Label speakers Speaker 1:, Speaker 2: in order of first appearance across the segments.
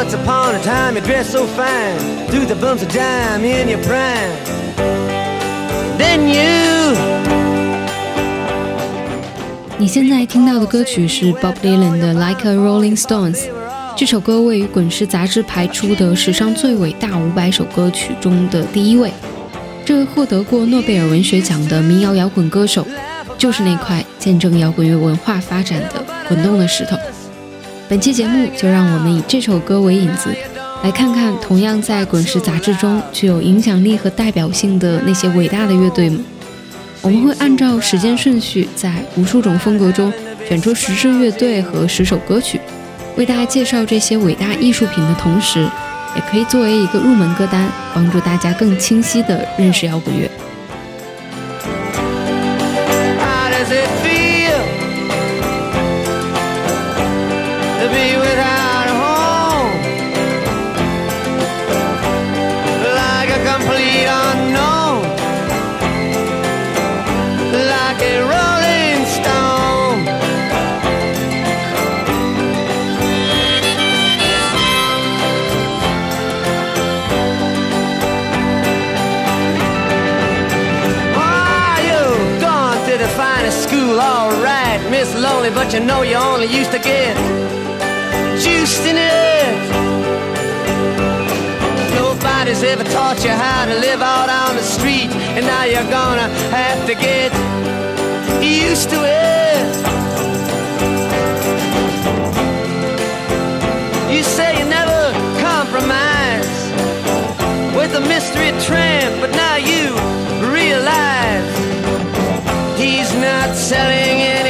Speaker 1: Once upon a time, you dressed so fine, threw the bumps of dime in your prime. Then you.
Speaker 2: 你现在听到的歌曲是 Bob Dylan 的《Like a Rolling Stones》。这首歌位于滚石杂志排出的史上最伟大五百首歌曲中的第一位。这位获得过诺贝尔文学奖的民谣摇滚歌手，就是那块见证摇滚乐文化发展的滚动的石头。本期节目就让我们以这首歌为引子，来看看同样在滚石杂志中具有影响力和代表性的那些伟大的乐队们。我们会按照时间顺序，在无数种风格中选出十支乐队和十首歌曲，为大家介绍这些伟大艺术品的同时，也可以作为一个入门歌单，帮助大家更清晰地认识摇滚乐。
Speaker 1: Be without a home? Like a complete unknown, like a rolling stone. Oh, you gone to the finest school, alright, Miss Lonely, but you know you only used to get juiced. Nobody's ever taught you how to live out on the street, and now you're gonna have to get used to it. You say you never compromise with a mystery tramp, but now you realize he's not selling any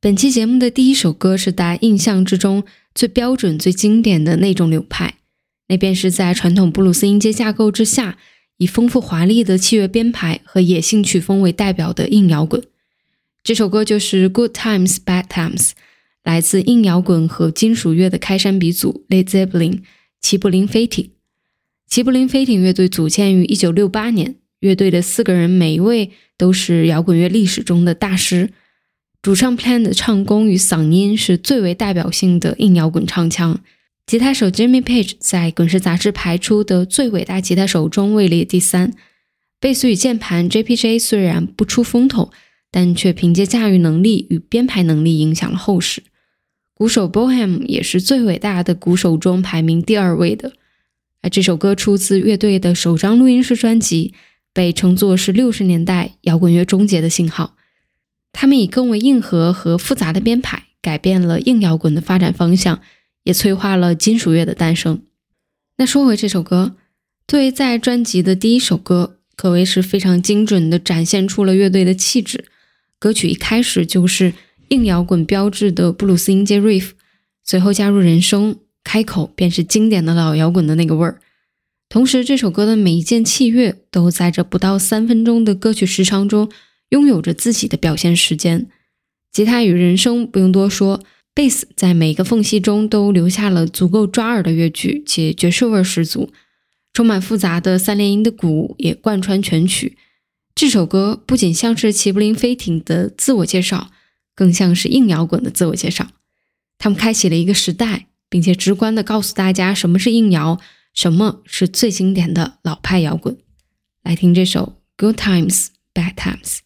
Speaker 2: 本期节目的第一首歌是大家印象之中最标准、最经典的那种流派，那便是在传统布鲁斯音阶架构之下，以丰富华丽的器乐编排和野性曲风为代表的硬摇滚。这首歌就是《Good Times Bad Times》，来自硬摇滚和金属乐的开山鼻祖 Led Zeppelin 齐柏林飞艇。齐柏林飞艇乐队组建于1968年，乐队的四个人每一位都是摇滚乐历史中的大师。主唱 Plan 的唱功与嗓音是最为代表性的硬摇滚唱腔。吉他手 Jimmy Page 在滚石杂志排出的最伟大吉他手中位列第三。贝斯与键盘 JPJ 虽然不出风头，但却凭借驾驭能力与编排能力影响了后世。鼓手 Bohem 也是最伟大的鼓手中排名第二位的。而这首歌出自乐队的首张录音室专辑，被称作是六十年代摇滚乐终结的信号。他们以更为硬核和复杂的编排，改变了硬摇滚的发展方向，也催化了金属乐的诞生。那说回这首歌，作为在专辑的第一首歌，可谓是非常精准地展现出了乐队的气质。歌曲一开始就是硬摇滚标志的布鲁斯音阶 riff，随后加入人声，开口便是经典的老摇滚的那个味儿。同时，这首歌的每一件器乐都在这不到三分钟的歌曲时长中。拥有着自己的表现时间，吉他与人声不用多说，贝斯在每一个缝隙中都留下了足够抓耳的乐句，且爵士味十足。充满复杂的三连音的鼓也贯穿全曲。这首歌不仅像是齐柏林飞艇的自我介绍，更像是硬摇滚的自我介绍。他们开启了一个时代，并且直观地告诉大家什么是硬摇，什么是最经典的老派摇滚。来听这首《Good Times Bad Times》。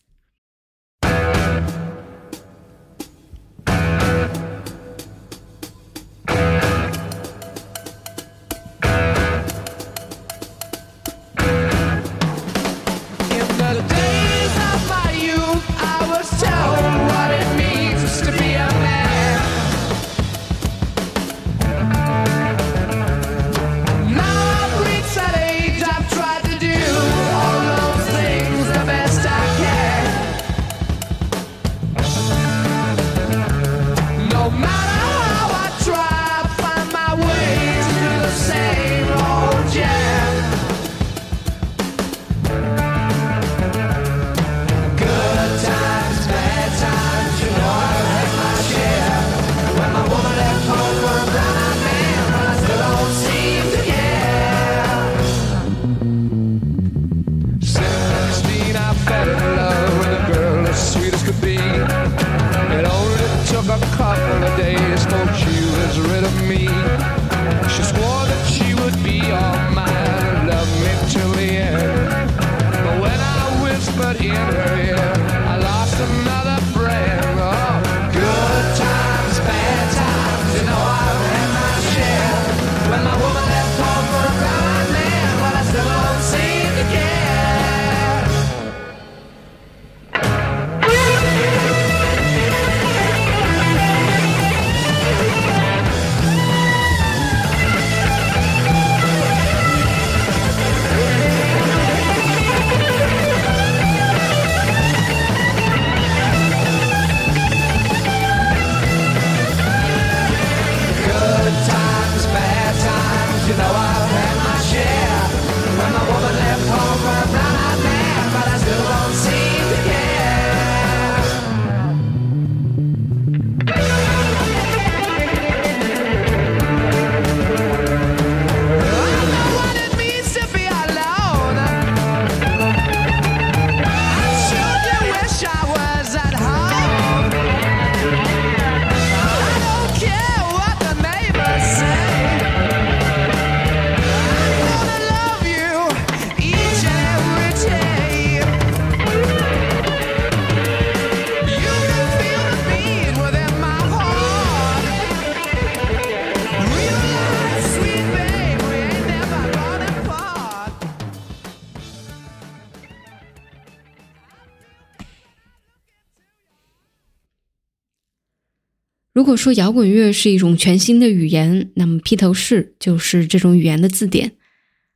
Speaker 2: 如果说摇滚乐是一种全新的语言，那么披头士就是这种语言的字典。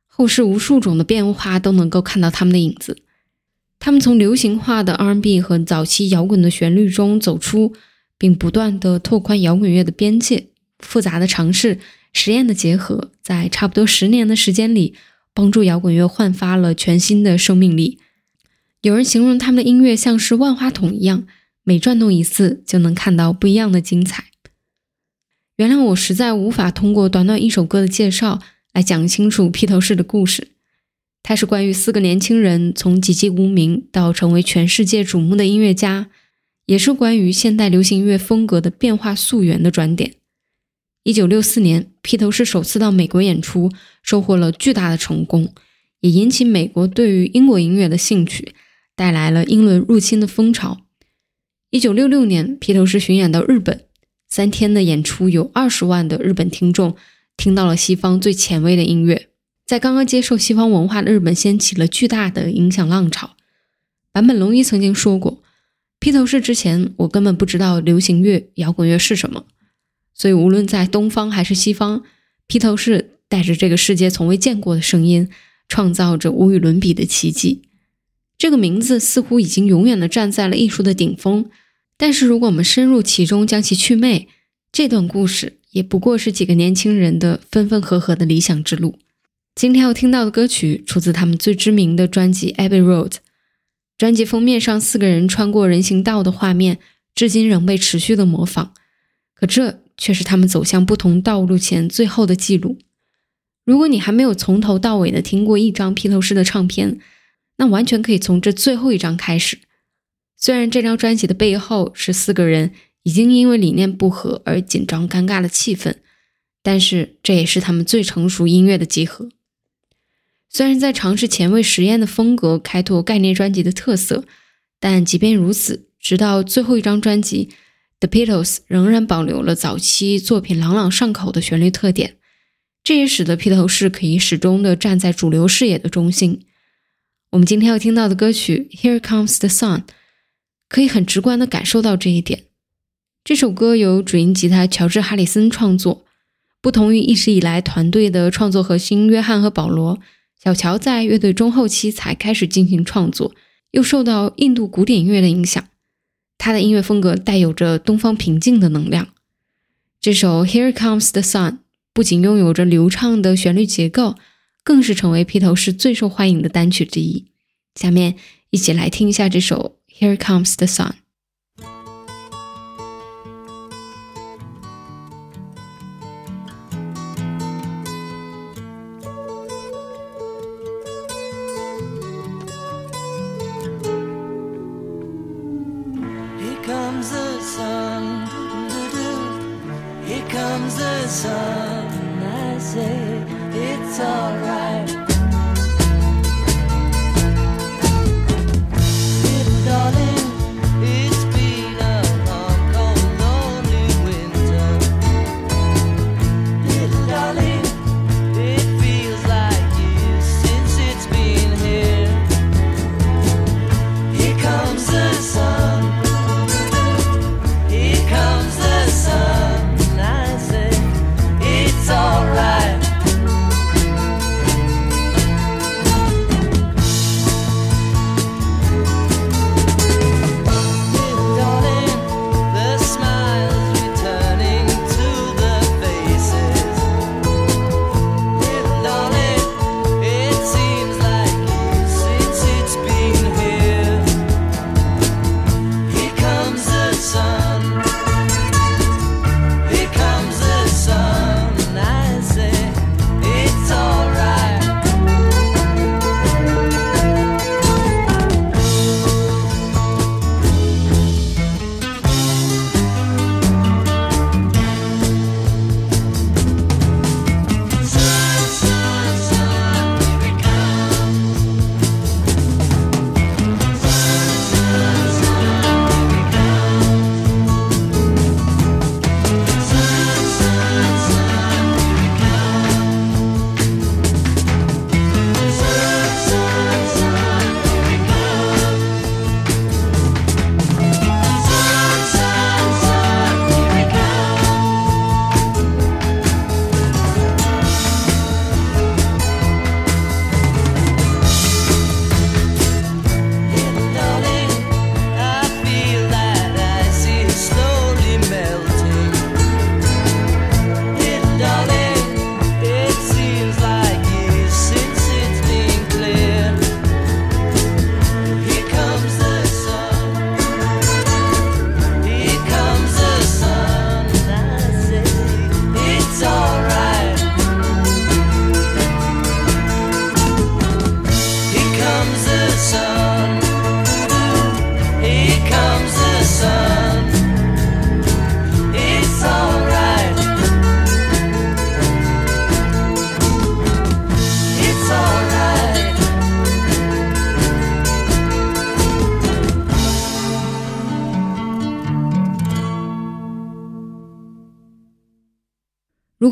Speaker 2: 后世无数种的变化都能够看到他们的影子。他们从流行化的 R&B 和早期摇滚的旋律中走出，并不断地拓宽摇滚乐的边界。复杂的尝试、实验的结合，在差不多十年的时间里，帮助摇滚乐焕发了全新的生命力。有人形容他们的音乐像是万花筒一样。每转动一次，就能看到不一样的精彩。原谅我实在无法通过短短一首歌的介绍来讲清楚披头士的故事。它是关于四个年轻人从籍籍无名到成为全世界瞩目的音乐家，也是关于现代流行音乐风格的变化溯源的转点。一九六四年，披头士首次到美国演出，收获了巨大的成功，也引起美国对于英国音乐的兴趣，带来了英伦入侵的风潮。一九六六年，披头士巡演到日本，三天的演出有二十万的日本听众听到了西方最前卫的音乐，在刚刚接受西方文化的日本掀起了巨大的影响浪潮。坂本龙一曾经说过：“披头士之前，我根本不知道流行乐、摇滚乐是什么，所以无论在东方还是西方，披头士带着这个世界从未见过的声音，创造着无与伦比的奇迹。”这个名字似乎已经永远的站在了艺术的顶峰，但是如果我们深入其中将其祛魅，这段故事也不过是几个年轻人的分分合合的理想之路。今天要听到的歌曲出自他们最知名的专辑《Abbey Road》，专辑封面上四个人穿过人行道的画面，至今仍被持续的模仿。可这却是他们走向不同道路前最后的记录。如果你还没有从头到尾的听过一张披头士的唱片，那完全可以从这最后一张开始。虽然这张专辑的背后是四个人已经因为理念不合而紧张尴尬的气氛，但是这也是他们最成熟音乐的集合。虽然在尝试前卫实验的风格开拓概念专辑的特色，但即便如此，直到最后一张专辑《The Beatles》仍然保留了早期作品朗朗上口的旋律特点。这也使得披头士可以始终的站在主流视野的中心。我们今天要听到的歌曲《Here Comes the Sun》，可以很直观地感受到这一点。这首歌由主音吉他乔治·哈里森创作。不同于一直以来团队的创作核心约翰和保罗，小乔在乐队中后期才开始进行创作，又受到印度古典音乐的影响。他的音乐风格带有着东方平静的能量。这首《Here Comes the Sun》不仅拥有着流畅的旋律结构。更是成为披头士最受欢迎的单曲之一。下面一起来听一下这首《Here Comes the Sun》。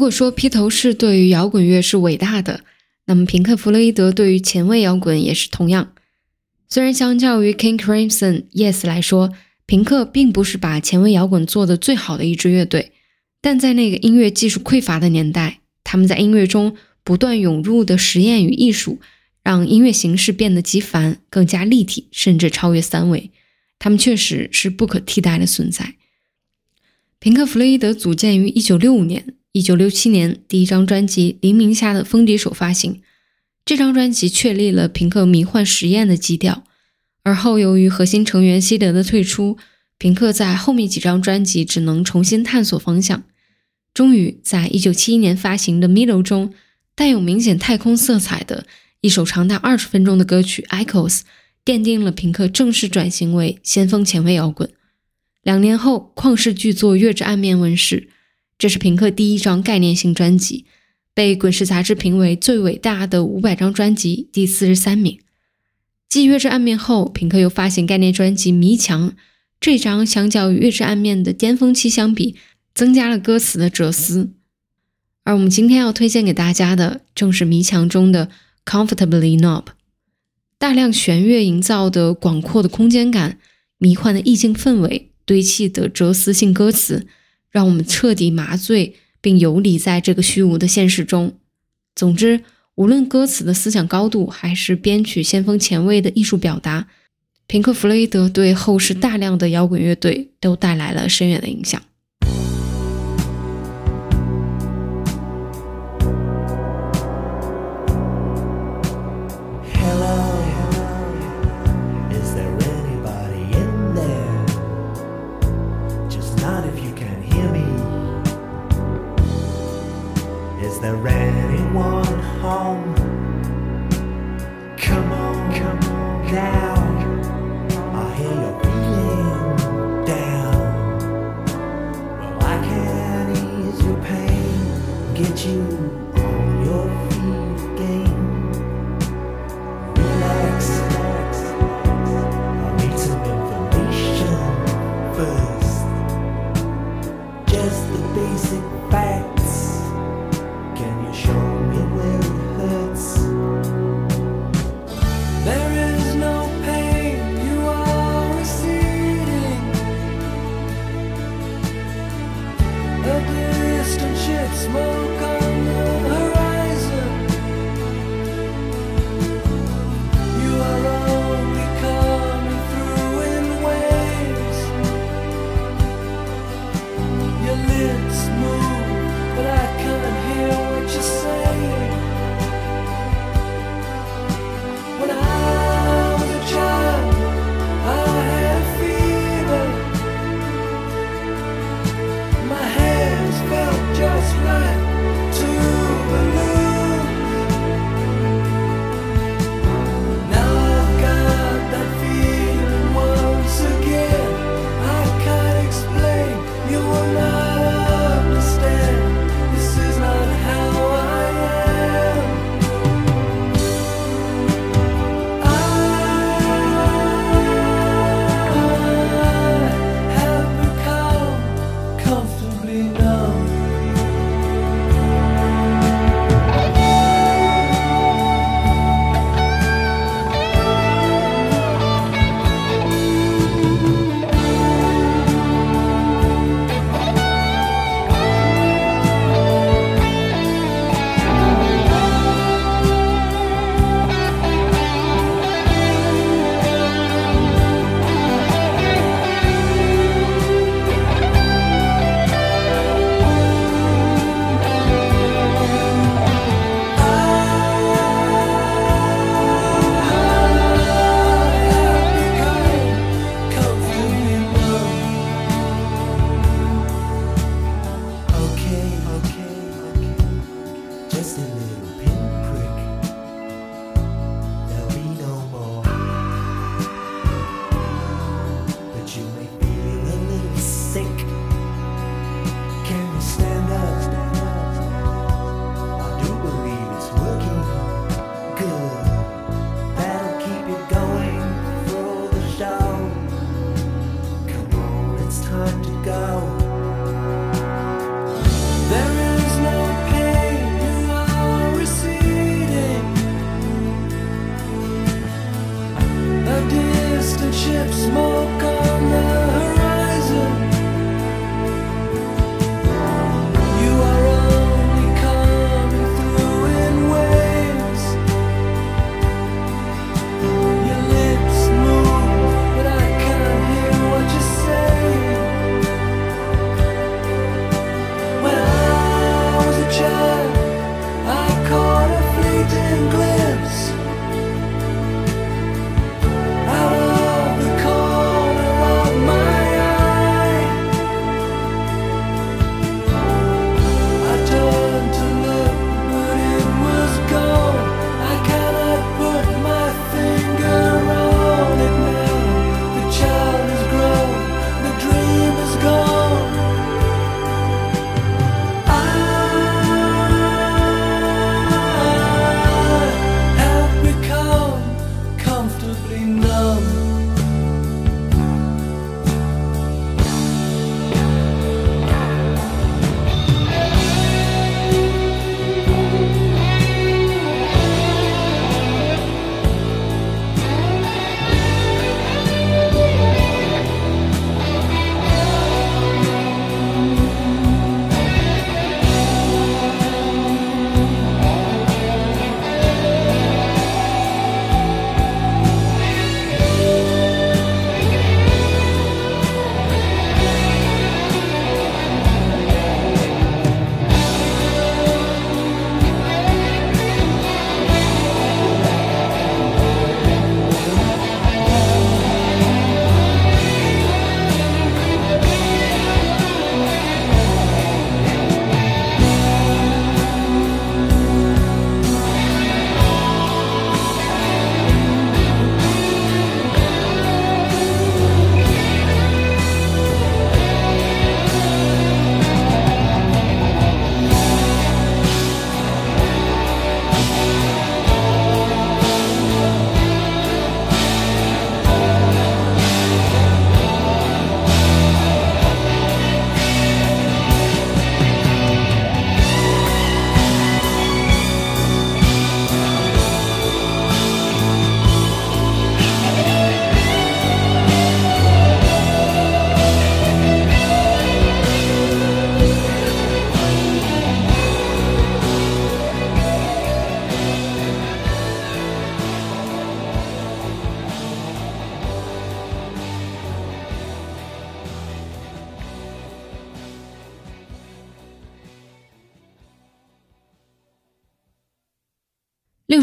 Speaker 2: 如果说披头士对于摇滚乐是伟大的，那么平克·弗洛伊德对于前卫摇滚也是同样。虽然相较于 King Crimson、Yes 来说，平克并不是把前卫摇滚做得最好的一支乐队，但在那个音乐技术匮乏的年代，他们在音乐中不断涌入的实验与艺术，让音乐形式变得极繁、更加立体，甚至超越三维。他们确实是不可替代的存在。平克·弗洛伊德组建于1965年，1967年第一张专辑《黎明下的风笛手》发行。这张专辑确立了平克迷幻实验的基调。而后由于核心成员西德的退出，平克在后面几张专辑只能重新探索方向。终于在1971年发行的《Middle》中，带有明显太空色彩的一首长达二十分钟的歌曲《Echoes》。奠定了平克正式转型为先锋前卫摇滚。两年后，旷世巨作《月之暗面》问世，这是平克第一张概念性专辑，被《滚石》杂志评为最伟大的五百张专辑第四十三名。继《月之暗面》后，平克又发行概念专辑《迷墙》，这张相较于《月之暗面》的巅峰期相比，增加了歌词的哲思。而我们今天要推荐给大家的，正是《迷墙》中的《Comfortably Numb》。大量弦乐营造的广阔的空间感、迷幻的意境氛围、堆砌的哲思性歌词，让我们彻底麻醉并游离在这个虚无的现实中。总之，无论歌词的思想高度，还是编曲先锋前卫的艺术表达，平克·弗洛伊德对后世大量的摇滚乐队都带来了深远的影响。just the basic facts.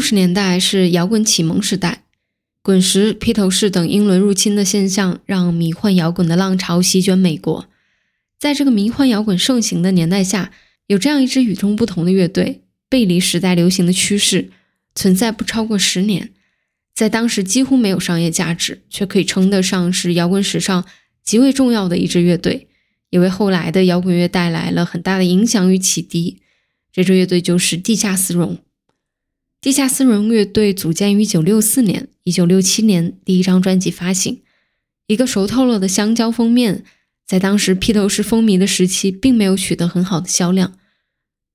Speaker 2: 十年代是摇滚启蒙时代，滚石、披头士等英伦入侵的现象让迷幻摇滚的浪潮席卷美国。在这个迷幻摇滚盛行的年代下，有这样一支与众不同的乐队，背离时代流行的趋势，存在不超过十年，在当时几乎没有商业价值，却可以称得上是摇滚史上极为重要的一支乐队，也为后来的摇滚乐带来了很大的影响与启迪。这支乐队就是地下丝绒。地下丝绒乐队组建于1964年，1967年第一张专辑发行，一个熟透了的香蕉封面，在当时披头士风靡的时期，并没有取得很好的销量。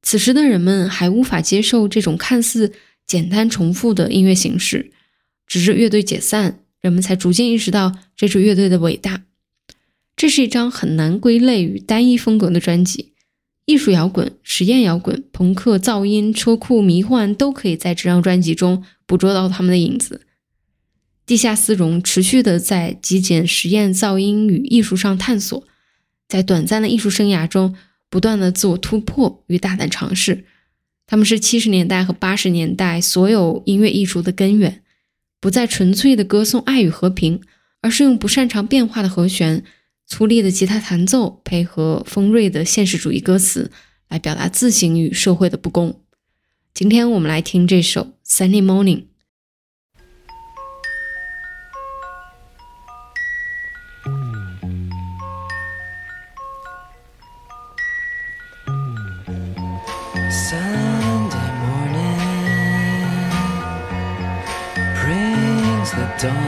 Speaker 2: 此时的人们还无法接受这种看似简单重复的音乐形式，直至乐队解散，人们才逐渐意识到这支乐队的伟大。这是一张很难归类于单一风格的专辑。艺术摇滚、实验摇滚、朋克、噪音、车库、迷幻都可以在这张专辑中捕捉到他们的影子。地下丝绒持续的在极简实验、噪音与艺术上探索，在短暂的艺术生涯中不断的自我突破与大胆尝试。他们是七十年代和八十年代所有音乐艺术的根源，不再纯粹的歌颂爱与和平，而是用不擅长变化的和弦。粗粝的吉他弹奏配合锋锐的现实主义歌词，来表达自省与社会的不公。今天我们来听这首《Sunny Morning》。
Speaker 1: Sunday morning brings the dawn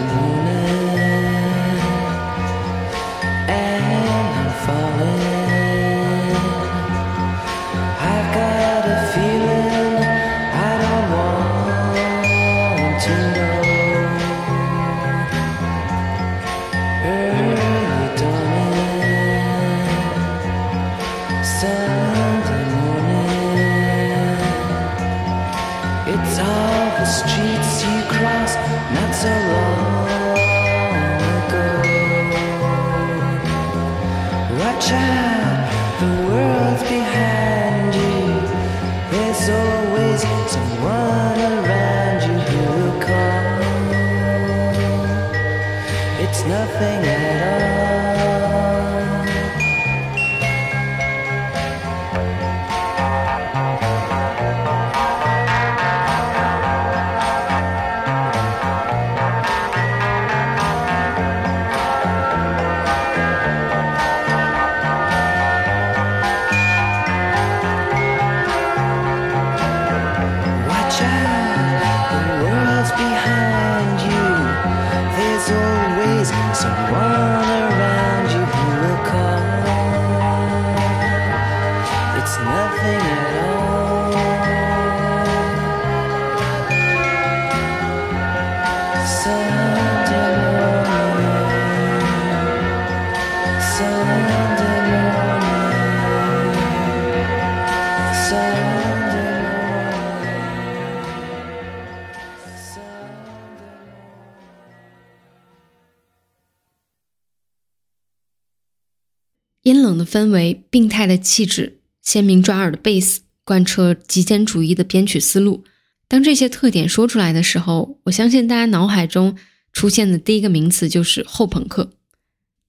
Speaker 2: 分为、病态的气质、鲜明抓耳的贝斯，贯彻极简主义的编曲思路。当这些特点说出来的时候，我相信大家脑海中出现的第一个名词就是后朋克。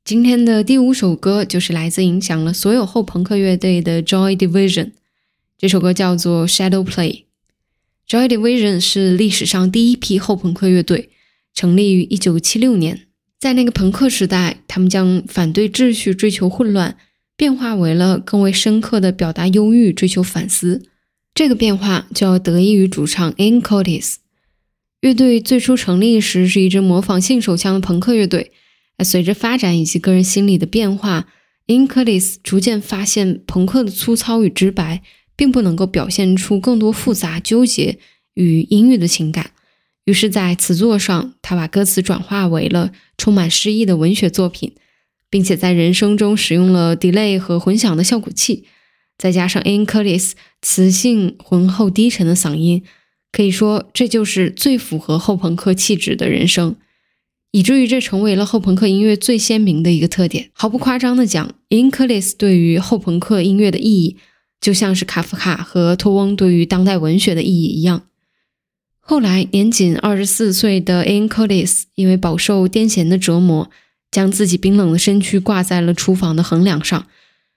Speaker 2: 今天的第五首歌就是来自影响了所有后朋克乐队的 Joy Division，这首歌叫做《Shadow Play》。Joy Division 是历史上第一批后朋克乐队，成立于1976年。在那个朋克时代，他们将反对秩序、追求混乱，变化为了更为深刻的表达忧郁、追求反思。这个变化就要得益于主唱 In Curtis。乐队最初成立时是一支模仿性手枪的朋克乐队，随着发展以及个人心理的变化，In Curtis 逐渐发现朋克的粗糙与直白并不能够表现出更多复杂、纠结与阴郁的情感。于是，在词作上，他把歌词转化为了充满诗意的文学作品，并且在人声中使用了 delay 和混响的效果器，再加上 In Curtis 磁性浑厚低沉的嗓音，可以说这就是最符合后朋克气质的人声，以至于这成为了后朋克音乐最鲜明的一个特点。毫不夸张地讲，In Curtis 对于后朋克音乐的意义，就像是卡夫卡和托翁对于当代文学的意义一样。后来，年仅二十四岁的 Ian Curtis 因为饱受癫痫的折磨，将自己冰冷的身躯挂在了厨房的横梁上。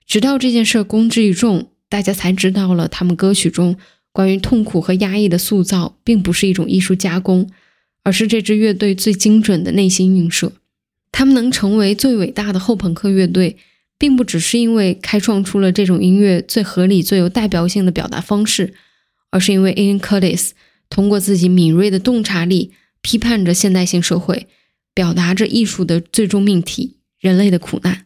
Speaker 2: 直到这件事公之于众，大家才知道了他们歌曲中关于痛苦和压抑的塑造，并不是一种艺术加工，而是这支乐队最精准的内心映射。他们能成为最伟大的后朋克乐队，并不只是因为开创出了这种音乐最合理、最有代表性的表达方式，而是因为 Ian Curtis。通过自己敏锐的洞察力，批判着现代性社会，表达着艺术的最终命题——人类的苦难。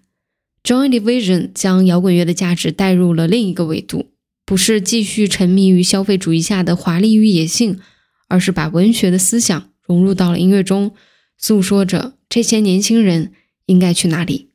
Speaker 2: Joy Division 将摇滚乐的价值带入了另一个维度，不是继续沉迷于消费主义下的华丽与野性，而是把文学的思想融入到了音乐中，诉说着这些年轻人应该去哪里。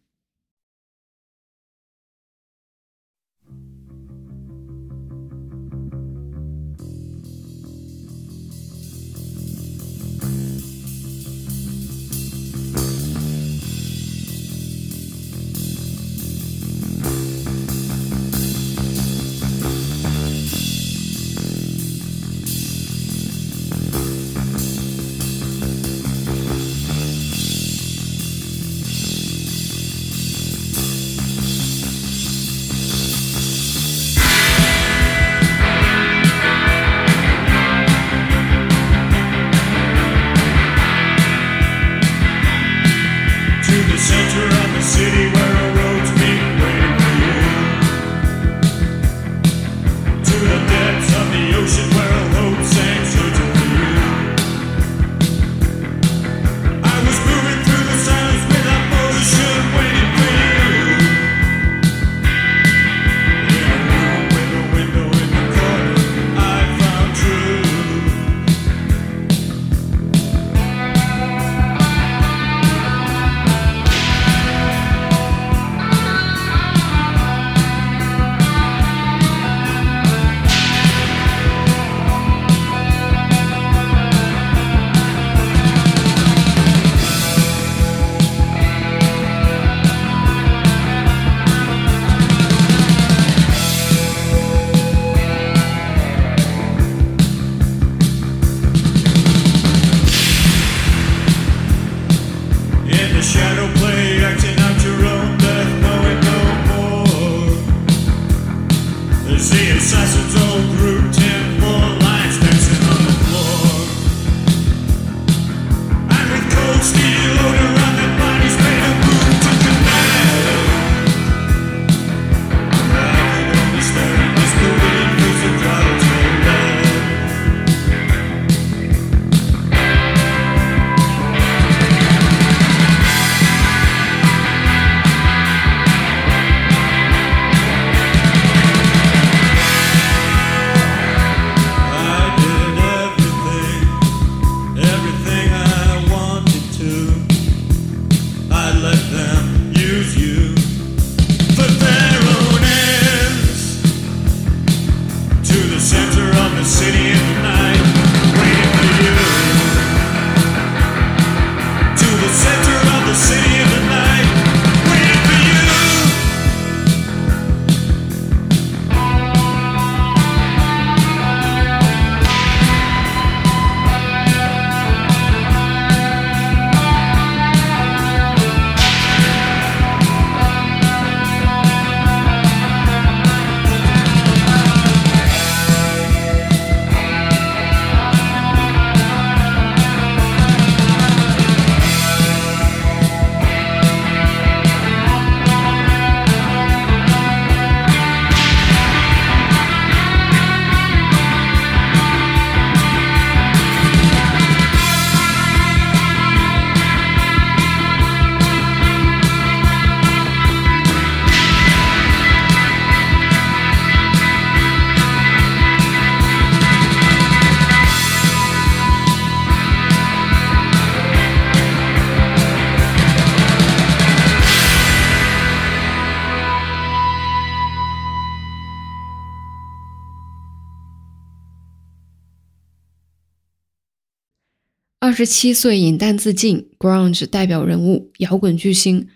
Speaker 2: 十七岁饮弹自尽，grunge 代表人物，摇滚巨星，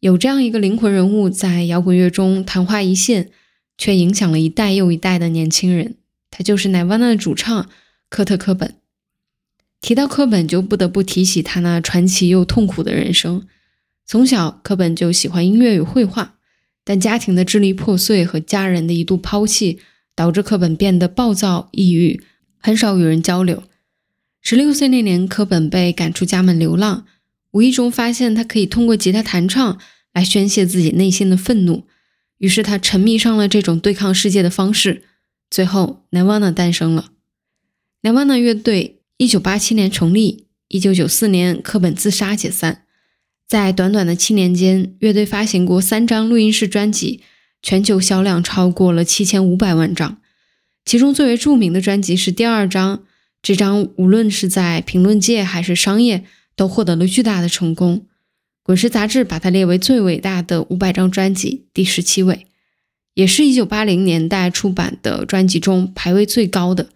Speaker 2: 有这样一个灵魂人物在摇滚乐中昙花一现，却影响了一代又一代的年轻人。他就是 Nirvana 的主唱科特·科本。提到科本，就不得不提起他那传奇又痛苦的人生。从小，科本就喜欢音乐与绘画，但家庭的支离破碎和家人的一度抛弃，导致科本变得暴躁、抑郁，很少与人交流。十六岁那年，科本被赶出家门流浪，无意中发现他可以通过吉他弹唱来宣泄自己内心的愤怒，于是他沉迷上了这种对抗世界的方式。最后，Nirvana 诞生了。Nirvana 乐队一九八七年成立，一九九四年科本自杀解散。在短短的七年间，乐队发行过三张录音室专辑，全球销量超过了七千五百万张。其中最为著名的专辑是第二张。这张无论是在评论界还是商业，都获得了巨大的成功。滚石杂志把它列为最伟大的五百张专辑第十七位，也是一九八零年代出版的专辑中排位最高的。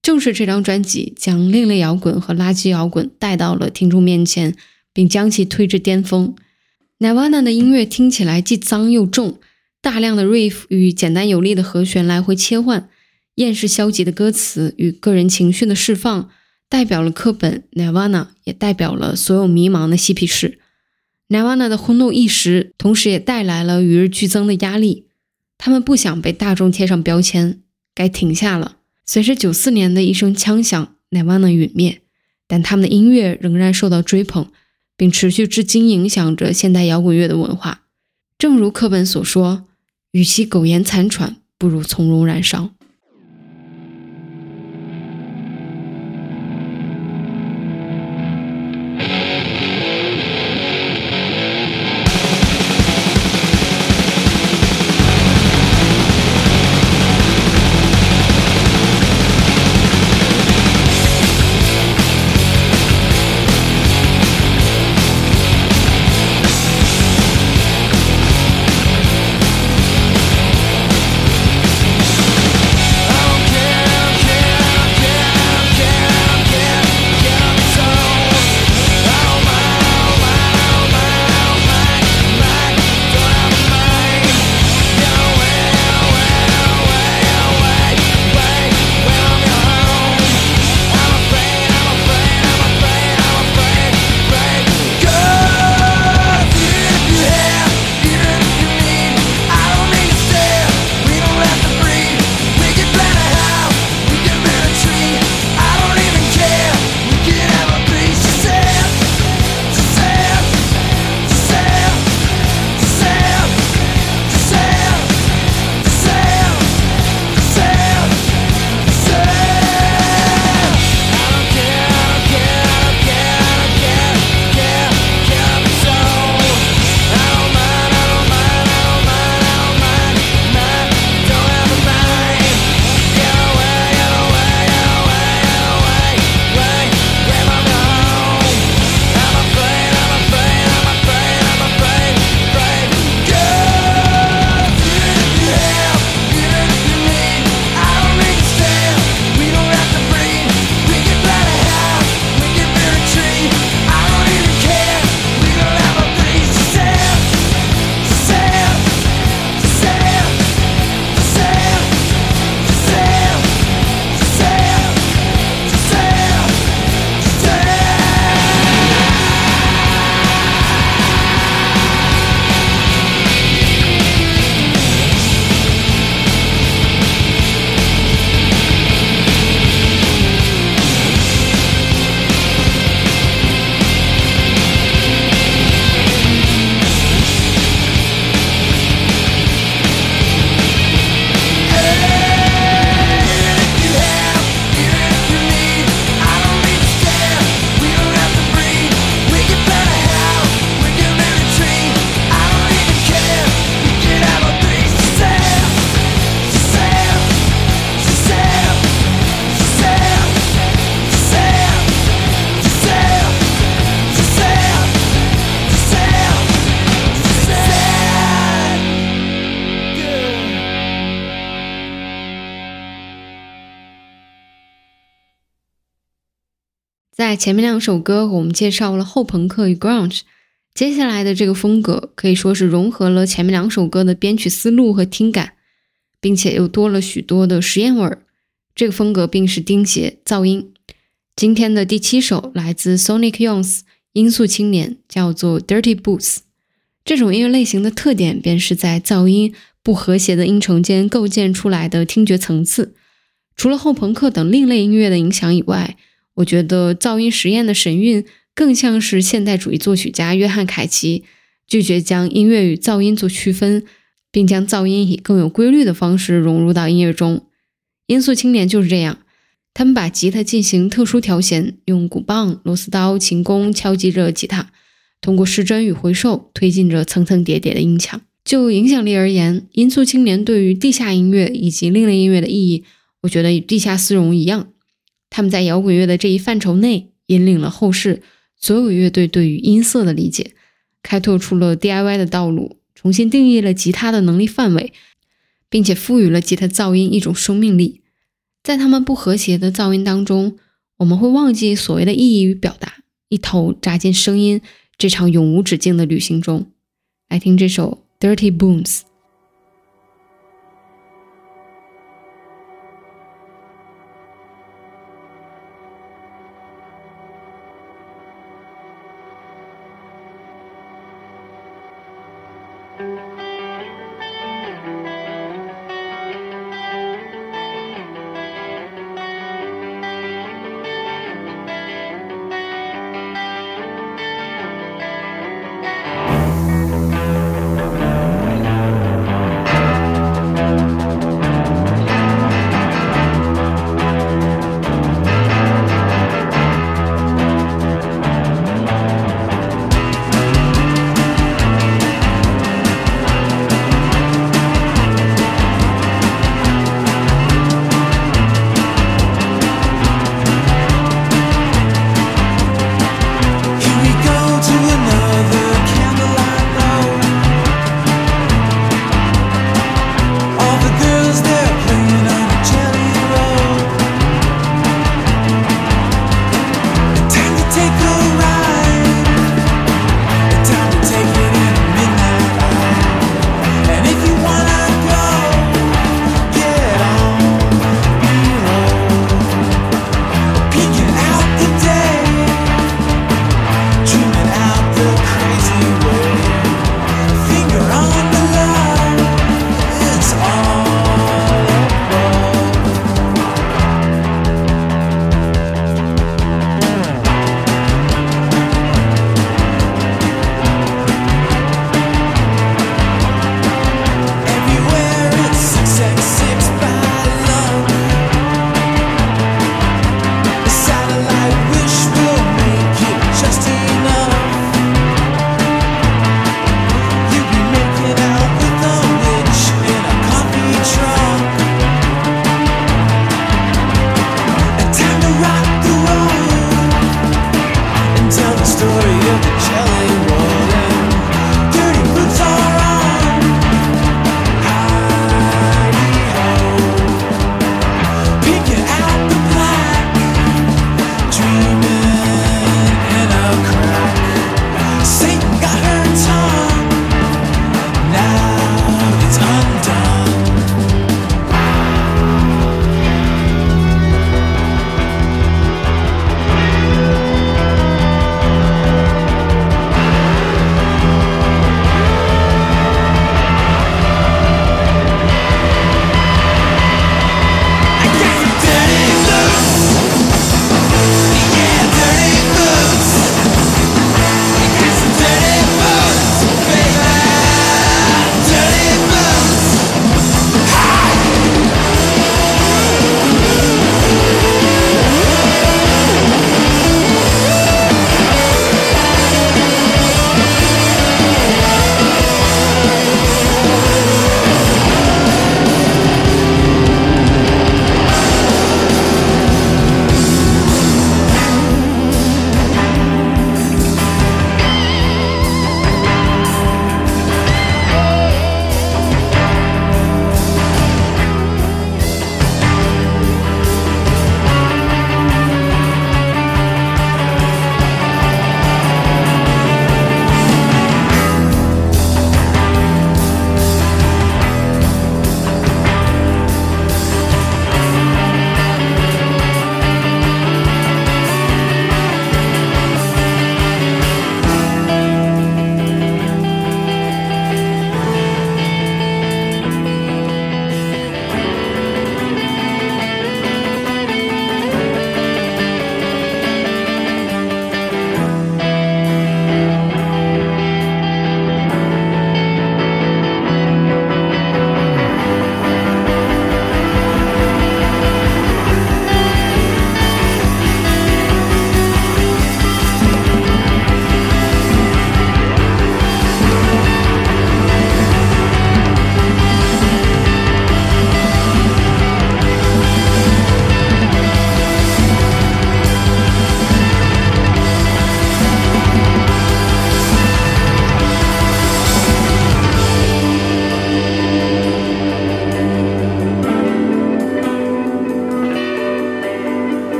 Speaker 2: 正是这张专辑将另类摇滚和垃圾摇滚带到了听众面前，并将其推至巅峰。Nirvana 的音乐听起来既脏又重，大量的 riff 与简单有力的和弦来回切换。厌世消极的歌词与个人情绪的释放，代表了科本 Nirvana，也代表了所有迷茫的嬉皮士。Nirvana 的轰动一时，同时也带来了与日俱增的压力。他们不想被大众贴上标签，该停下了。随着九四年的一声枪响，Nirvana 陨灭，但他们的音乐仍然受到追捧，并持续至今影响着现代摇滚乐的文化。正如课本所说：“与其苟延残喘，不如从容燃烧。”前面两首歌，我们介绍了后朋克与 grunge，接下来的这个风格可以说是融合了前面两首歌的编曲思路和听感，并且又多了许多的实验味儿。这个风格并是钉鞋噪音。今天的第七首来自 Sonic Youth 音速青年，叫做 Dirty Boots。这种音乐类型的特点便是在噪音不和谐的音程间构建出来的听觉层次。除了后朋克等另类音乐的影响以外，我觉得噪音实验的神韵更像是现代主义作曲家约翰凯奇拒绝将音乐与噪音做区分，并将噪音以更有规律的方式融入到音乐中。音速青年就是这样，他们把吉他进行特殊调弦，用鼓棒、螺丝刀、琴弓敲击着吉他，通过失真与回授推进着层层叠叠的音墙。就影响力而言，音速青年对于地下音乐以及另类音乐的意义，我觉得与地下丝绒一样。他们在摇滚乐的这一范畴内，引领了后世所有乐队对于音色的理解，开拓出了 DIY 的道路，重新定义了吉他的能力范围，并且赋予了吉他噪音一种生命力。在他们不和谐的噪音当中，我们会忘记所谓的意义与表达，一头扎进声音这场永无止境的旅行中。来听这首《Dirty Booms》。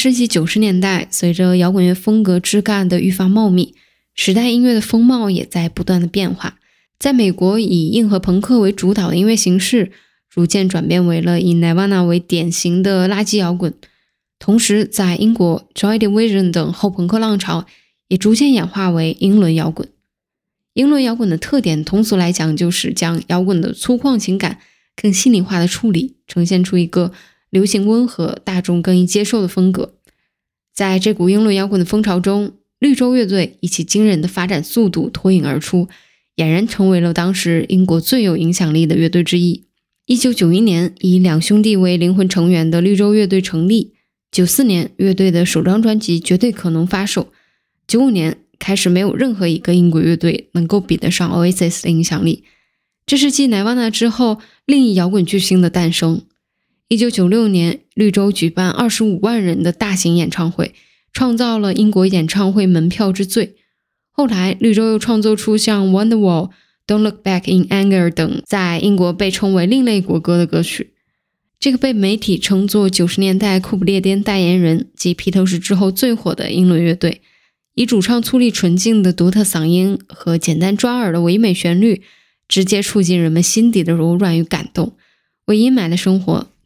Speaker 2: 世纪九十年代，随着摇滚乐风格枝干的愈发茂密，时代音乐的风貌也在不断的变化。在美国，以硬核朋克为主导的音乐形式，逐渐转变为了以 Nirvana 为典型的垃圾摇滚。同时，在英国，Joy Division 等后朋克浪潮也逐渐演化为英伦摇滚。英伦摇滚的特点，通俗来讲，就是将摇滚的粗犷情感更心理化的处理，呈现出一个流行温和、大众更易接受的风格。在这股英伦摇滚的风潮中，绿洲乐队以其惊人的发展速度脱颖而出，俨然成为了当时英国最有影响力的乐队之一。一九九一年，以两兄弟为灵魂成员的绿洲乐队成立。九四年，乐队的首张专辑《绝对可能》发售。九五年开始，没有任何一个英国乐队能够比得上 Oasis 的影响力。这是继 Nirvana 之后另一摇滚巨星的诞生。一九九六年，绿洲举办二十五万人的大型演唱会，创造了英国演唱会门票之最。后来，绿洲又创作出像《Wonderwall》、《Don't Look Back in Anger》等在英国被称为另类国歌的歌曲。这个被媒体称作九十年代库布列颠代言人及披头士之后最火的英伦乐队，以主唱粗粝纯净的独特嗓音和简单抓耳的唯美旋律，直接触进人们心底的柔软与感动，为阴霾的生活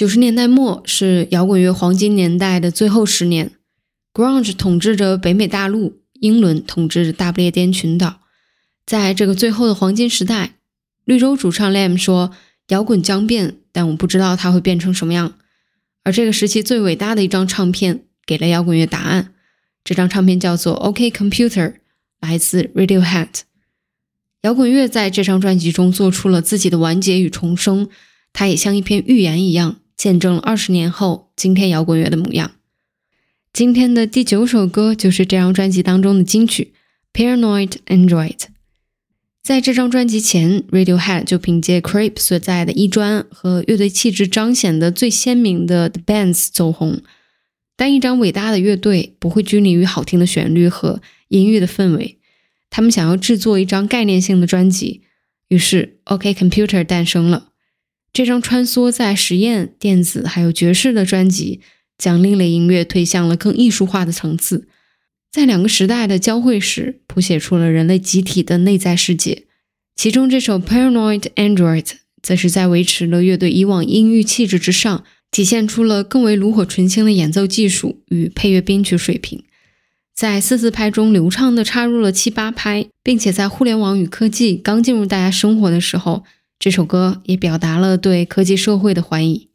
Speaker 2: 九十年代末是摇滚乐黄金年代的最后十年，grunge 统治着北美大陆，英伦统治着大不列颠群岛。在这个最后的黄金时代，绿洲主唱 Lam 说：“摇滚将变，但我不知道它会变成什么样。”而这个时期最伟大的一张唱片给了摇滚乐答案。这张唱片叫做《OK Computer》，来自 Radiohead。摇滚乐在这张专辑中做出了自己的完结与重生，它也像一篇预言一样。见证了二十年后今天摇滚乐的模样。今天的第九首歌就是这张专辑当中的金曲《Paranoid Android》。在这张专辑前，Radiohead 就凭借 Creep 所在的一专和乐队气质彰显的最鲜明的 The Bands 走红。但一张伟大的乐队不会拘泥于好听的旋律和阴郁的氛围，他们想要制作一张概念性的专辑，于是 OK Computer 诞生了。这张穿梭在实验、电子还有爵士的专辑，将另类音乐推向了更艺术化的层次，在两个时代的交汇时，谱写出了人类集体的内在世界。其中这首《Paranoid Android》则是在维持了乐队以往阴郁气质之上，体现出了更为炉火纯青的演奏技术与配乐编曲水平，在四四拍中流畅地插入了七八拍，并且在互联网与科技刚进入大家生活的时候。这首歌也表达了对科技社会的怀疑。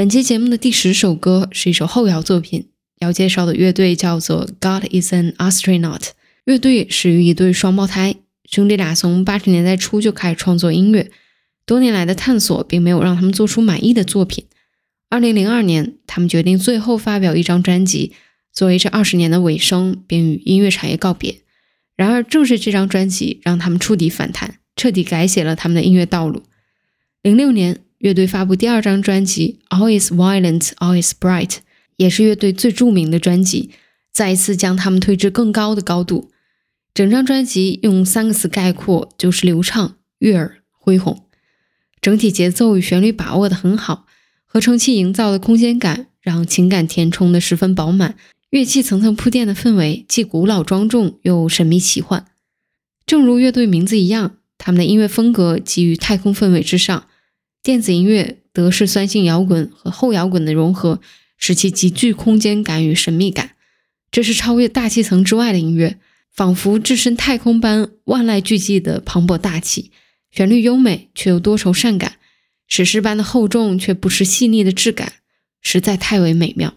Speaker 2: 本期节目的第十首歌是一首后摇作品，要介绍的乐队叫做 God is an Astronaut。乐队始于一对双胞胎，兄弟俩从八十年代初就开始创作音乐，多年来的探索并没有让他们做出满意的作品。二零零二年，他们决定最后发表一张专辑，作为这二十年的尾声，并与音乐产业告别。然而，正是这张专辑让他们触底反弹，彻底改写了他们的音乐道路。零六年，乐队发布第二张专辑《All Is Violent, All Is Bright》，也是乐队最著名的专辑，再一次将他们推至更高的高度。整张专辑用三个词概括，就是流畅、悦耳、恢宏。整体节奏与旋律把握得很好。合成器营造的空间感，让情感填充的十分饱满。乐器层层铺垫的氛围，既古老庄重又神秘奇幻。正如乐队名字一样，他们的音乐风格基于太空氛围之上。电子音乐、德式酸性摇滚和后摇滚的融合，使其极具空间感与神秘感。这是超越大气层之外的音乐，仿佛置身太空般万籁俱寂的磅礴大气。旋律优美却又多愁善感。史诗般的厚重，却不失细腻的质感，实在太为美妙。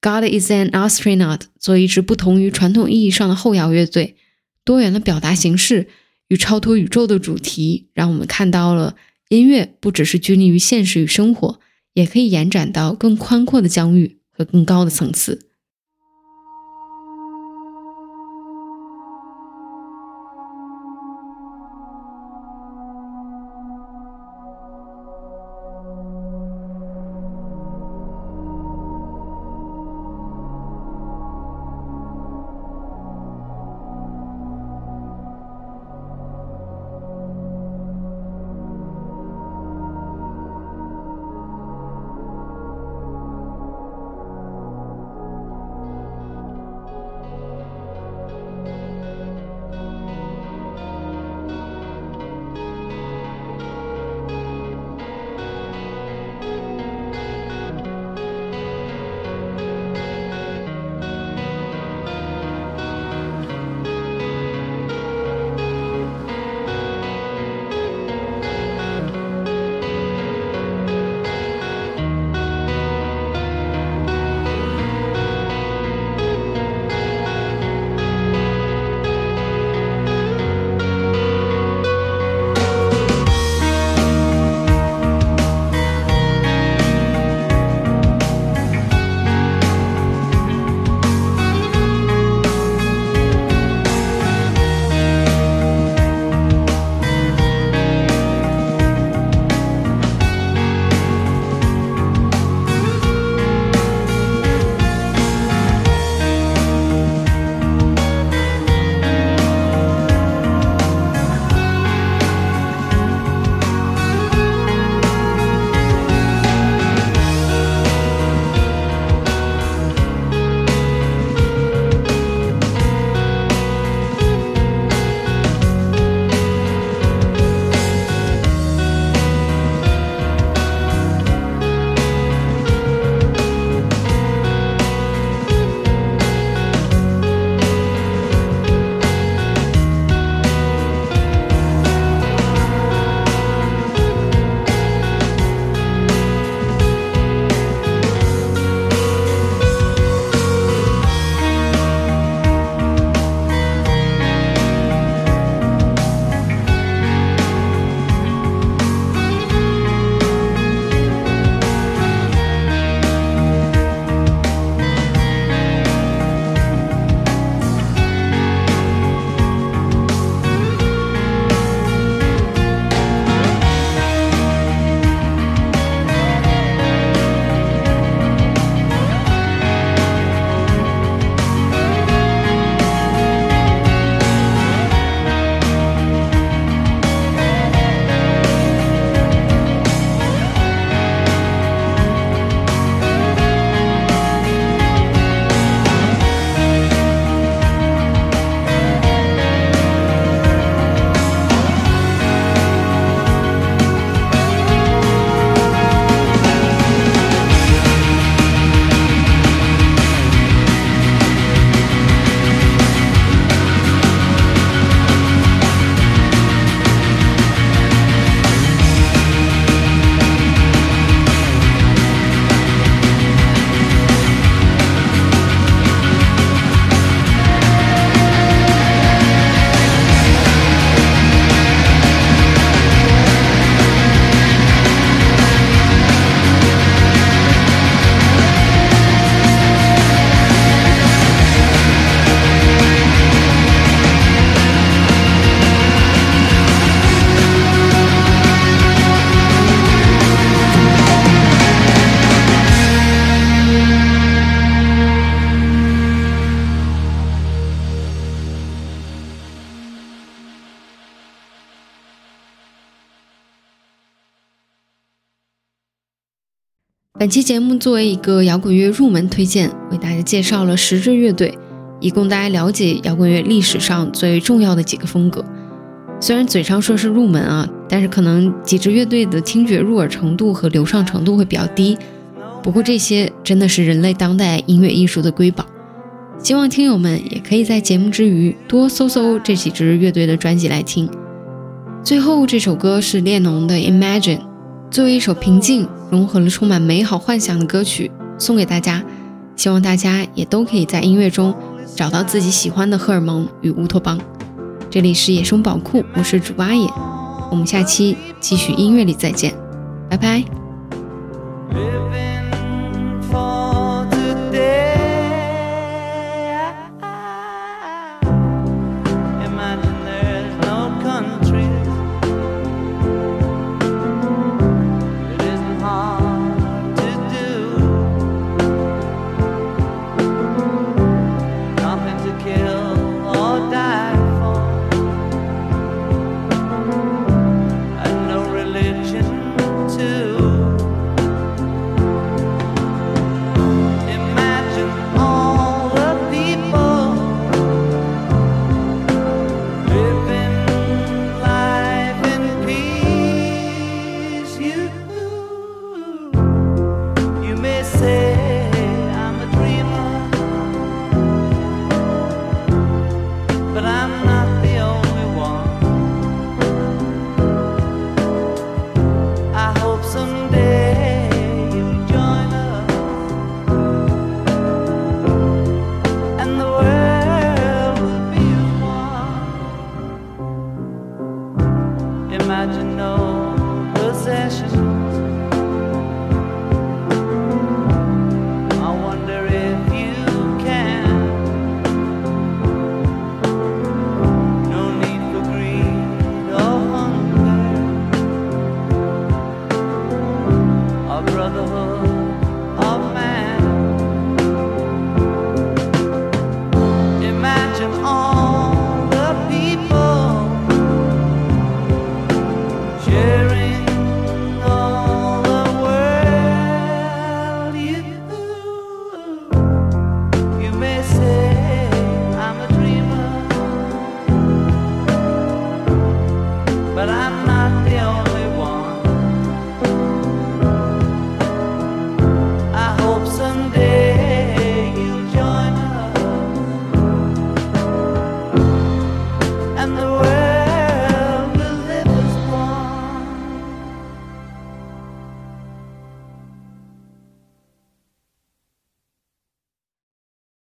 Speaker 2: God is an astronaut，做一支不同于传统意义上的后摇乐队，多元的表达形式与超脱宇宙的主题，让我们看到了音乐不只是拘泥于现实与生活，也可以延展到更宽阔的疆域和更高的层次。本期节目作为一个摇滚乐入门推荐，为大家介绍了十支乐队，以供大家了解摇滚乐历史上最重要的几个风格。虽然嘴上说是入门啊，但是可能几支乐队的听觉入耳程度和流畅程度会比较低。不过这些真的是人类当代音乐艺术的瑰宝。希望听友们也可以在节目之余多搜搜这几支乐队的专辑来听。最后这首歌是列侬的《Imagine》。作为一首平静、融合了充满美好幻想的歌曲，送给大家。希望大家也都可以在音乐中找到自己喜欢的荷尔蒙与乌托邦。这里是野生宝库，我是主播阿野，我们下期继续音乐里再见，拜拜。